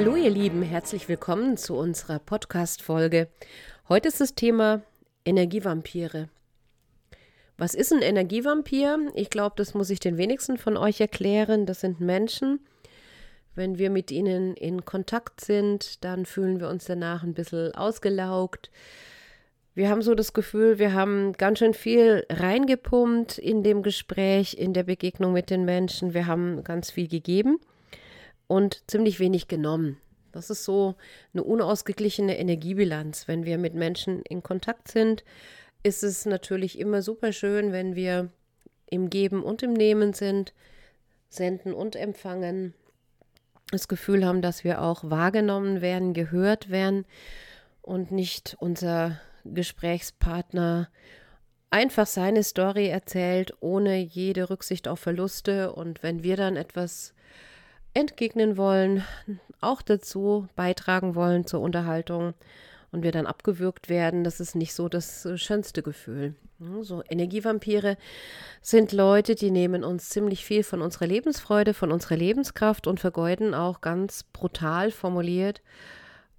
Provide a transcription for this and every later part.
Hallo ihr Lieben, herzlich willkommen zu unserer Podcast-Folge. Heute ist das Thema Energievampire. Was ist ein Energievampir? Ich glaube, das muss ich den wenigsten von euch erklären. Das sind Menschen, wenn wir mit ihnen in Kontakt sind, dann fühlen wir uns danach ein bisschen ausgelaugt. Wir haben so das Gefühl, wir haben ganz schön viel reingepumpt in dem Gespräch, in der Begegnung mit den Menschen. Wir haben ganz viel gegeben und ziemlich wenig genommen. Das ist so eine unausgeglichene Energiebilanz. Wenn wir mit Menschen in Kontakt sind, ist es natürlich immer super schön, wenn wir im Geben und im Nehmen sind, senden und empfangen, das Gefühl haben, dass wir auch wahrgenommen werden, gehört werden und nicht unser Gesprächspartner einfach seine Story erzählt, ohne jede Rücksicht auf Verluste. Und wenn wir dann etwas entgegnen wollen, auch dazu beitragen wollen zur Unterhaltung und wir dann abgewürgt werden, das ist nicht so das schönste Gefühl. So Energievampire sind Leute, die nehmen uns ziemlich viel von unserer Lebensfreude, von unserer Lebenskraft und vergeuden auch ganz brutal formuliert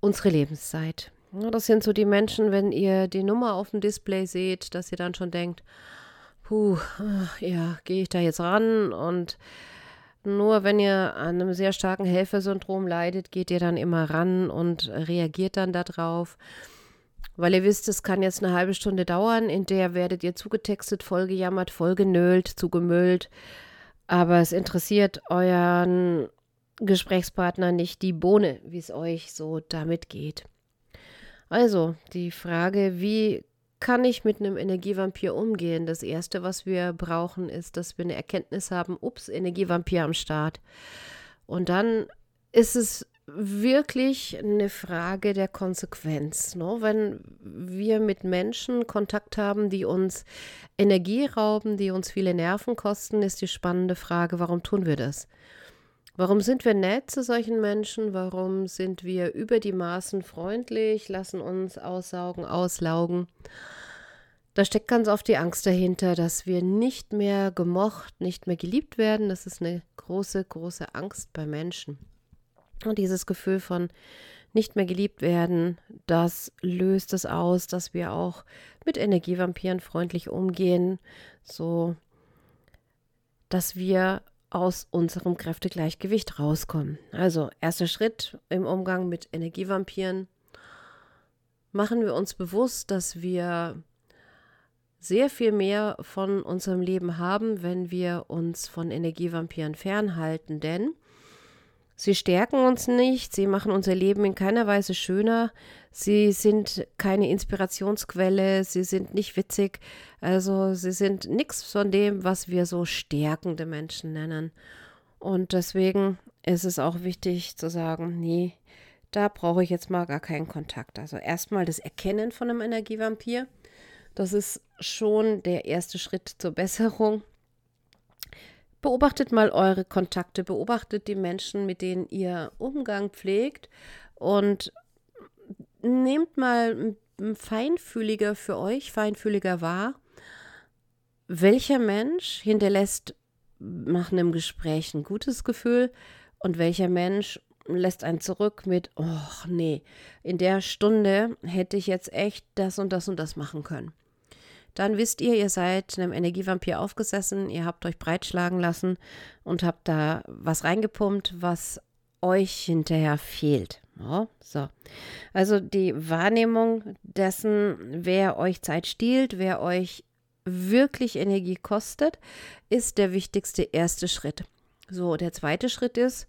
unsere Lebenszeit. Das sind so die Menschen, wenn ihr die Nummer auf dem Display seht, dass ihr dann schon denkt, puh, ja, gehe ich da jetzt ran und nur wenn ihr an einem sehr starken Helfersyndrom leidet, geht ihr dann immer ran und reagiert dann darauf. Weil ihr wisst, es kann jetzt eine halbe Stunde dauern, in der werdet ihr zugetextet, vollgejammert, vollgenölt, zugemüllt. Aber es interessiert euren Gesprächspartner nicht die Bohne, wie es euch so damit geht. Also die Frage, wie kann ich mit einem Energievampir umgehen? Das Erste, was wir brauchen, ist, dass wir eine Erkenntnis haben, ups, Energievampir am Start. Und dann ist es wirklich eine Frage der Konsequenz. Ne? Wenn wir mit Menschen Kontakt haben, die uns Energie rauben, die uns viele Nerven kosten, ist die spannende Frage, warum tun wir das? Warum sind wir nett zu solchen Menschen? Warum sind wir über die Maßen freundlich, lassen uns aussaugen, auslaugen? Da steckt ganz oft die Angst dahinter, dass wir nicht mehr gemocht, nicht mehr geliebt werden. Das ist eine große, große Angst bei Menschen. Und dieses Gefühl von nicht mehr geliebt werden, das löst es aus, dass wir auch mit Energievampiren freundlich umgehen, so dass wir aus unserem Kräftegleichgewicht rauskommen. Also, erster Schritt im Umgang mit Energievampiren. Machen wir uns bewusst, dass wir sehr viel mehr von unserem Leben haben, wenn wir uns von Energievampiren fernhalten, denn sie stärken uns nicht, sie machen unser Leben in keiner Weise schöner, sie sind keine Inspirationsquelle, sie sind nicht witzig, also sie sind nichts von dem, was wir so stärkende Menschen nennen. Und deswegen ist es auch wichtig zu sagen, nee, da brauche ich jetzt mal gar keinen Kontakt. Also erstmal das Erkennen von einem Energievampir. Das ist schon der erste Schritt zur Besserung. Beobachtet mal eure Kontakte, beobachtet die Menschen, mit denen ihr Umgang pflegt und nehmt mal feinfühliger für euch, feinfühliger wahr, welcher Mensch hinterlässt nach einem Gespräch ein gutes Gefühl und welcher Mensch lässt einen zurück mit, oh nee, in der Stunde hätte ich jetzt echt das und das und das machen können. Dann wisst ihr, ihr seid einem Energievampir aufgesessen, ihr habt euch breitschlagen lassen und habt da was reingepumpt, was euch hinterher fehlt. Oh, so. Also die Wahrnehmung dessen, wer euch Zeit stiehlt, wer euch wirklich Energie kostet, ist der wichtigste erste Schritt. So, der zweite Schritt ist,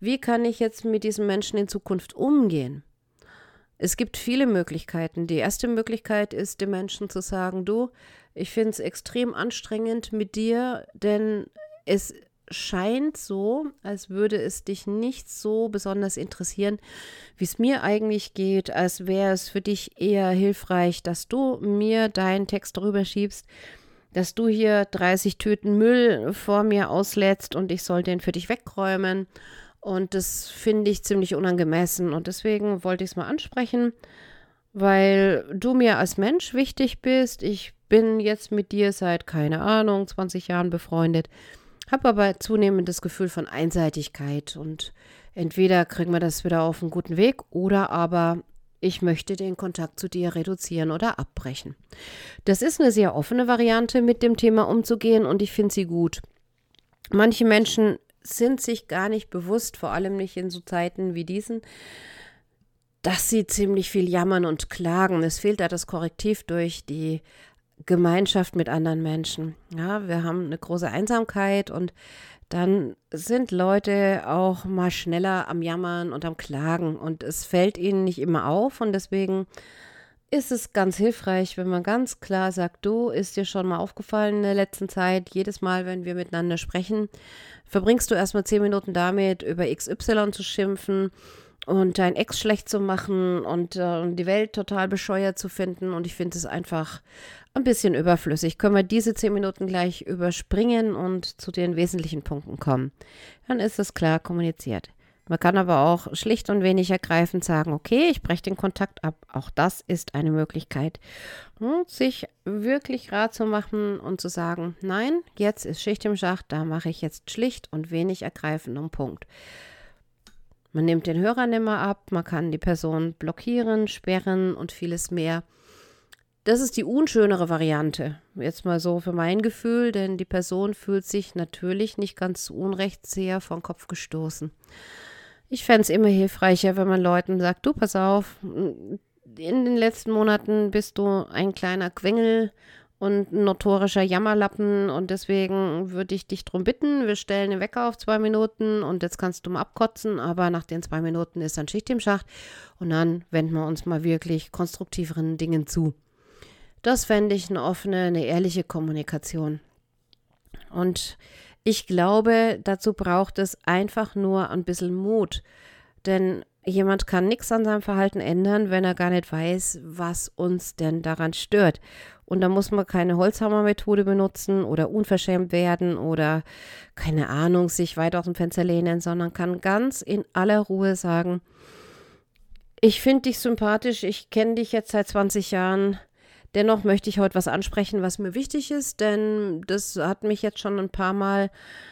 wie kann ich jetzt mit diesen Menschen in Zukunft umgehen? Es gibt viele Möglichkeiten. Die erste Möglichkeit ist, dem Menschen zu sagen, du, ich finde es extrem anstrengend mit dir, denn es scheint so, als würde es dich nicht so besonders interessieren, wie es mir eigentlich geht, als wäre es für dich eher hilfreich, dass du mir deinen Text drüber schiebst, dass du hier 30 Tüten Müll vor mir auslädst und ich soll den für dich wegräumen. Und das finde ich ziemlich unangemessen und deswegen wollte ich es mal ansprechen, weil du mir als Mensch wichtig bist. Ich bin jetzt mit dir seit, keine Ahnung, 20 Jahren befreundet habe aber zunehmend das Gefühl von Einseitigkeit und Entweder kriegen wir das wieder auf einen guten Weg oder aber ich möchte den Kontakt zu dir reduzieren oder abbrechen. Das ist eine sehr offene Variante, mit dem Thema umzugehen und ich finde sie gut. Manche Menschen sind sich gar nicht bewusst, vor allem nicht in so Zeiten wie diesen, dass sie ziemlich viel jammern und klagen. Es fehlt da das Korrektiv durch die Gemeinschaft mit anderen Menschen. Ja, wir haben eine große Einsamkeit und dann sind Leute auch mal schneller am Jammern und am Klagen und es fällt ihnen nicht immer auf und deswegen ist es ganz hilfreich, wenn man ganz klar sagt, du, ist dir schon mal aufgefallen in der letzten Zeit, jedes Mal, wenn wir miteinander sprechen, verbringst du erstmal zehn Minuten damit, über XY zu schimpfen und dein Ex schlecht zu machen und äh, die Welt total bescheuert zu finden. Und ich finde es einfach ein bisschen überflüssig. Können wir diese zehn Minuten gleich überspringen und zu den wesentlichen Punkten kommen. Dann ist es klar kommuniziert. Man kann aber auch schlicht und wenig ergreifend sagen, okay, ich breche den Kontakt ab. Auch das ist eine Möglichkeit. Und sich wirklich Rat zu machen und zu sagen, nein, jetzt ist Schicht im Schacht, da mache ich jetzt schlicht und wenig ergreifend um Punkt. Man nimmt den Hörer nimmer ab, man kann die Person blockieren, sperren und vieles mehr. Das ist die unschönere Variante. Jetzt mal so für mein Gefühl, denn die Person fühlt sich natürlich nicht ganz zu Unrecht sehr vom Kopf gestoßen. Ich fände es immer hilfreicher, wenn man Leuten sagt, du pass auf, in den letzten Monaten bist du ein kleiner Quengel und ein notorischer Jammerlappen und deswegen würde ich dich darum bitten, wir stellen den Wecker auf zwei Minuten und jetzt kannst du mal abkotzen, aber nach den zwei Minuten ist dann Schicht im Schacht und dann wenden wir uns mal wirklich konstruktiveren Dingen zu. Das fände ich eine offene, eine ehrliche Kommunikation. Und ich glaube, dazu braucht es einfach nur ein bisschen Mut. Denn jemand kann nichts an seinem Verhalten ändern, wenn er gar nicht weiß, was uns denn daran stört. Und da muss man keine Holzhammermethode benutzen oder unverschämt werden oder keine Ahnung, sich weit aus dem Fenster lehnen, sondern kann ganz in aller Ruhe sagen, ich finde dich sympathisch, ich kenne dich jetzt seit 20 Jahren. Dennoch möchte ich heute was ansprechen, was mir wichtig ist, denn das hat mich jetzt schon ein paar Mal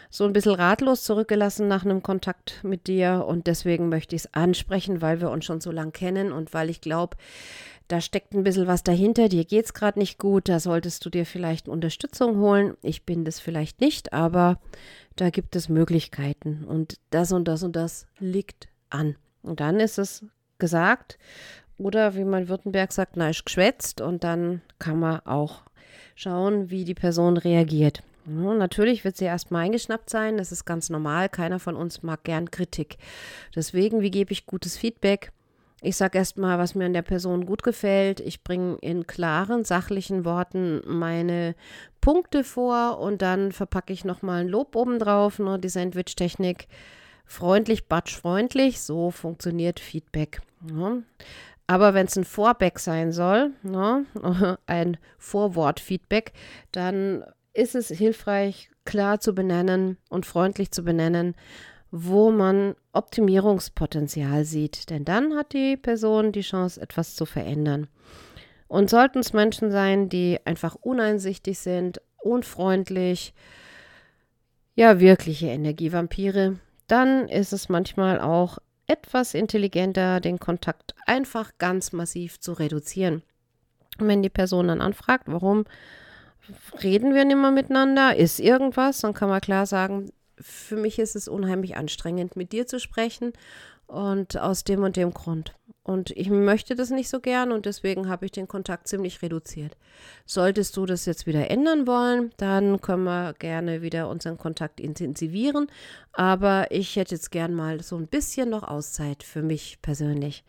so ein bisschen ratlos zurückgelassen nach einem Kontakt mit dir und deswegen möchte ich es ansprechen, weil wir uns schon so lange kennen und weil ich glaube, da steckt ein bisschen was dahinter, dir geht es gerade nicht gut, da solltest du dir vielleicht Unterstützung holen. Ich bin das vielleicht nicht, aber da gibt es Möglichkeiten und das und das und das liegt an. Und dann ist es gesagt oder wie man Württemberg sagt, na, ist geschwätzt und dann kann man auch schauen, wie die Person reagiert. Natürlich wird sie erstmal eingeschnappt sein, das ist ganz normal. Keiner von uns mag gern Kritik. Deswegen, wie gebe ich gutes Feedback? Ich sage erstmal, was mir an der Person gut gefällt. Ich bringe in klaren, sachlichen Worten meine Punkte vor und dann verpacke ich nochmal ein Lob obendrauf, ne, die Sandwich-Technik. Freundlich, batschfreundlich, so funktioniert Feedback. Ja. Aber wenn es ein Vorback sein soll, ne, ein Vorwort-Feedback, dann ist es hilfreich, klar zu benennen und freundlich zu benennen, wo man Optimierungspotenzial sieht. Denn dann hat die Person die Chance, etwas zu verändern. Und sollten es Menschen sein, die einfach uneinsichtig sind, unfreundlich, ja, wirkliche Energievampire, dann ist es manchmal auch etwas intelligenter, den Kontakt einfach ganz massiv zu reduzieren. Und wenn die Person dann anfragt, warum reden wir nicht mehr miteinander, ist irgendwas, dann kann man klar sagen, für mich ist es unheimlich anstrengend, mit dir zu sprechen und aus dem und dem Grund. Und ich möchte das nicht so gern und deswegen habe ich den Kontakt ziemlich reduziert. Solltest du das jetzt wieder ändern wollen, dann können wir gerne wieder unseren Kontakt intensivieren. Aber ich hätte jetzt gern mal so ein bisschen noch Auszeit für mich persönlich.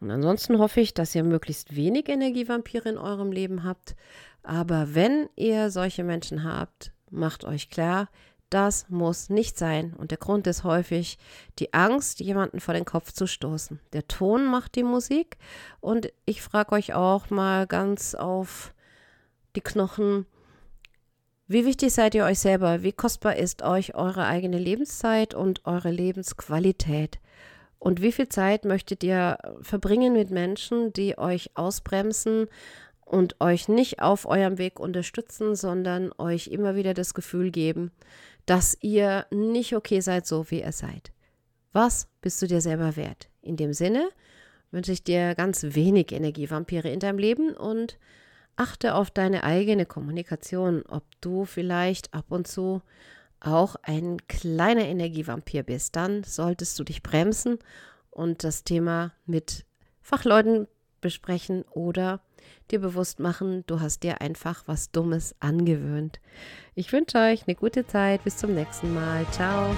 Und ansonsten hoffe ich, dass ihr möglichst wenig Energievampire in eurem Leben habt. Aber wenn ihr solche Menschen habt, macht euch klar, das muss nicht sein. Und der Grund ist häufig die Angst, jemanden vor den Kopf zu stoßen. Der Ton macht die Musik. Und ich frage euch auch mal ganz auf die Knochen, wie wichtig seid ihr euch selber? Wie kostbar ist euch eure eigene Lebenszeit und eure Lebensqualität? Und wie viel Zeit möchtet ihr verbringen mit Menschen, die euch ausbremsen und euch nicht auf eurem Weg unterstützen, sondern euch immer wieder das Gefühl geben, dass ihr nicht okay seid, so wie ihr seid. Was bist du dir selber wert? In dem Sinne wünsche ich dir ganz wenig Energievampire in deinem Leben und achte auf deine eigene Kommunikation, ob du vielleicht ab und zu auch ein kleiner Energievampir bist. Dann solltest du dich bremsen und das Thema mit Fachleuten besprechen oder dir bewusst machen, du hast dir einfach was Dummes angewöhnt. Ich wünsche euch eine gute Zeit. Bis zum nächsten Mal. Ciao.